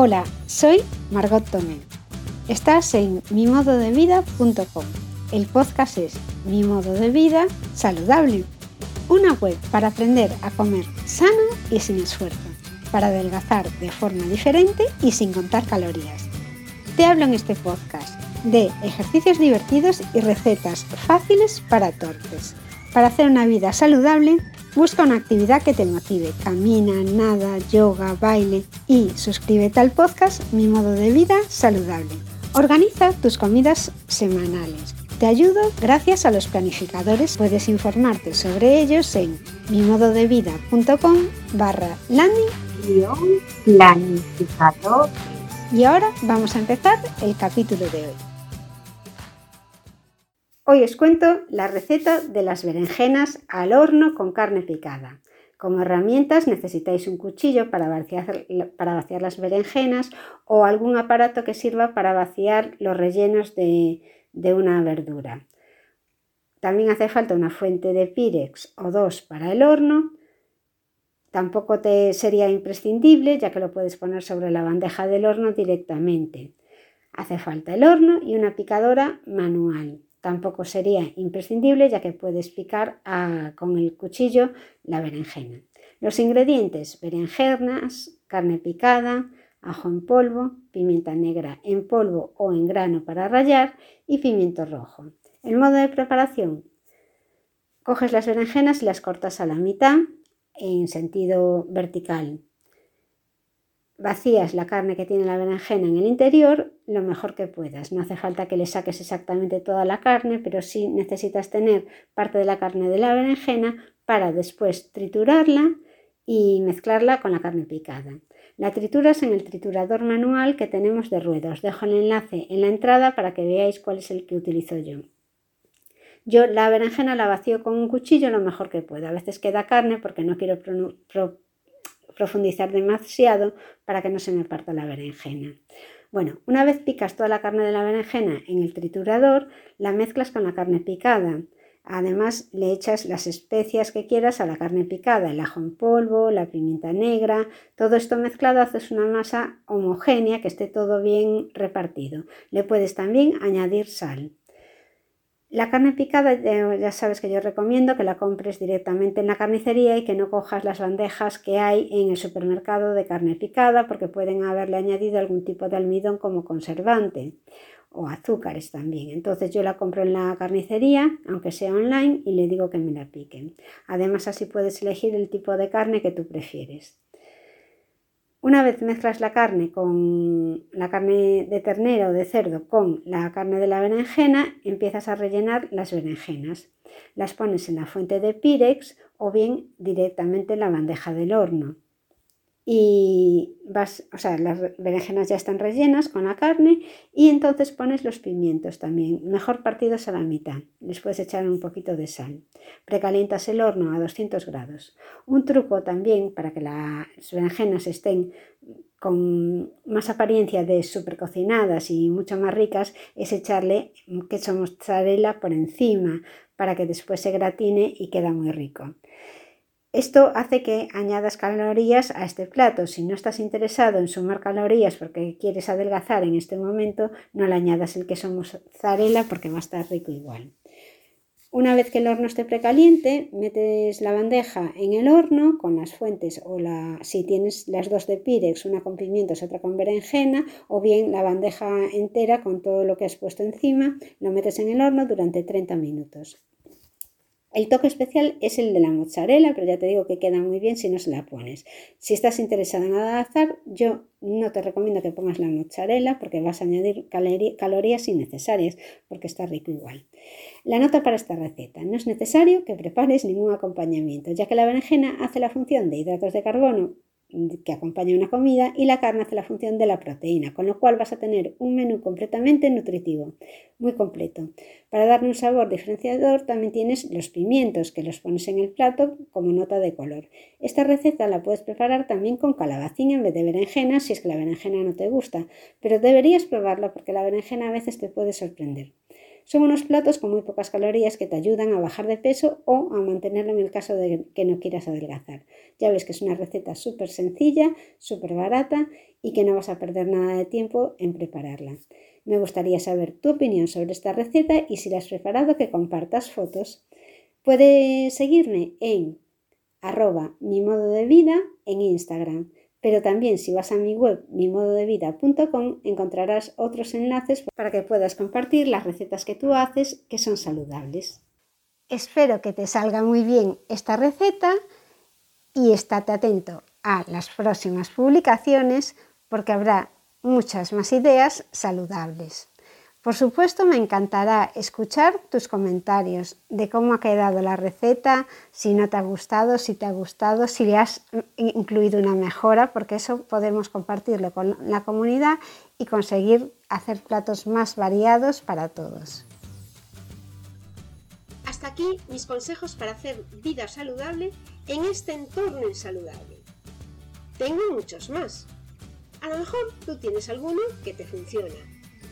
Hola, soy Margot Tomé. Estás en mimododevida.com. El podcast es Mi modo de vida saludable. Una web para aprender a comer sano y sin esfuerzo, para adelgazar de forma diferente y sin contar calorías. Te hablo en este podcast de ejercicios divertidos y recetas fáciles para torpes. Para hacer una vida saludable, busca una actividad que te motive. Camina, nada, yoga, baile y suscríbete al podcast Mi modo de vida saludable. Organiza tus comidas semanales. Te ayudo gracias a los planificadores. Puedes informarte sobre ellos en mimododevida.com barra landing planificador. Y ahora vamos a empezar el capítulo de hoy. Hoy os cuento la receta de las berenjenas al horno con carne picada. Como herramientas necesitáis un cuchillo para vaciar, las berenjenas o algún aparato que sirva para vaciar los rellenos de, de una verdura. También hace falta una fuente de pirex o dos para el horno. Tampoco te sería imprescindible ya que lo puedes poner sobre la bandeja del horno directamente. Hace falta el horno y una picadora manual. Tampoco sería imprescindible ya que puedes picar con el cuchillo la berenjena. Los ingredientes, berenjenas, carne picada, ajo en polvo, pimienta negra en polvo o en grano para rallar y pimiento rojo. El modo de preparación. Coges las berenjenas y las cortas a la mitad en sentido vertical vacías la carne que tiene la berenjena en el interior lo mejor que puedas. No hace falta que le saques exactamente toda la carne, pero sí necesitas tener parte de la carne de la berenjena para después triturarla y mezclarla con la carne picada. La trituras en el triturador manual que tenemos de ruedas. dejo el enlace en la entrada para que veáis cuál es el que utilizo yo. Yo la berenjena la vacío con un cuchillo lo mejor que puedo. A veces queda carne porque no quiero profundizar demasiado para que no se me parta la berenjena. Bueno, una vez picas toda la carne de la berenjena en el triturador, la mezclas con la carne picada. Además, le echas las especias que quieras a la carne picada, el ajo en polvo, la pimienta negra, todo esto mezclado haces una masa homogénea que esté todo bien repartido. Le puedes también añadir sal. La carne picada ya sabes que yo recomiendo que la compres directamente en la carnicería y que no cojas las bandejas que hay en el supermercado de carne picada porque pueden haberle añadido algún tipo de almidón como conservante o azúcares también. Entonces yo la compro en la carnicería, aunque sea online, y le digo que me la piquen. Además así puedes elegir el tipo de carne que tú prefieres. Una vez mezclas la carne con la carne de ternera o de cerdo con la carne de la berenjena, empiezas a rellenar las berenjenas. Las pones en la fuente de Pirex o bien directamente en la bandeja del horno y vas, o sea, las berenjenas ya están rellenas con la carne y entonces pones los pimientos también, mejor partidos a la mitad. Les puedes echar un poquito de sal. Precalientas el horno a 200 grados. Un truco también para que las berenjenas estén con más apariencia de super cocinadas y mucho más ricas es echarle queso mozzarella por encima para que después se gratine y queda muy rico. Esto hace que añadas calorías a este plato. Si no estás interesado en sumar calorías porque quieres adelgazar en este momento, no le añadas el queso mozzarella porque va a estar rico igual. Una vez que el horno esté precaliente, metes la bandeja en el horno con las fuentes o la, si tienes las dos de Pirex, una con pimientos, otra con berenjena, o bien la bandeja entera con todo lo que has puesto encima, lo metes en el horno durante 30 minutos. El toque especial es el de la mozzarella, pero ya te digo que queda muy bien si no se la pones. Si estás interesada en adelgazar, yo no te recomiendo que pongas la mozzarella porque vas a añadir calorías innecesarias porque está rico igual. La nota para esta receta. No es necesario que prepares ningún acompañamiento, ya que la berenjena hace la función de hidratos de carbono que acompaña una comida y la carne hace la función de la proteína, con lo cual vas a tener un menú completamente nutritivo, muy completo. Para darle un sabor diferenciador también tienes los pimientos que los pones en el plato como nota de color. Esta receta la puedes preparar también con calabacín en vez de berenjena si es que la berenjena no te gusta, pero deberías probarla porque la berenjena a veces te puede sorprender. Son unos platos con muy pocas calorías que te ayudan a bajar de peso o a mantenerlo en el caso de que no quieras adelgazar. Ya ves que es una receta súper sencilla, súper barata y que no vas a perder nada de tiempo en prepararla. Me gustaría saber tu opinión sobre esta receta y si la has preparado que compartas fotos. Puedes seguirme en arroba mi modo de vida en Instagram. Pero también si vas a mi web mimododevida.com encontrarás otros enlaces para que puedas compartir las recetas que tú haces que son saludables. Espero que te salga muy bien esta receta y estate atento a las próximas publicaciones porque habrá muchas más ideas saludables. Por supuesto, me encantará escuchar tus comentarios de cómo ha quedado la receta, si no te ha gustado, si te ha gustado, si le has incluido una mejora, porque eso podemos compartirlo con la comunidad y conseguir hacer platos más variados para todos. Hasta aquí mis consejos para hacer vida saludable en este entorno insaludable. Tengo muchos más. A lo mejor tú tienes alguno que te funciona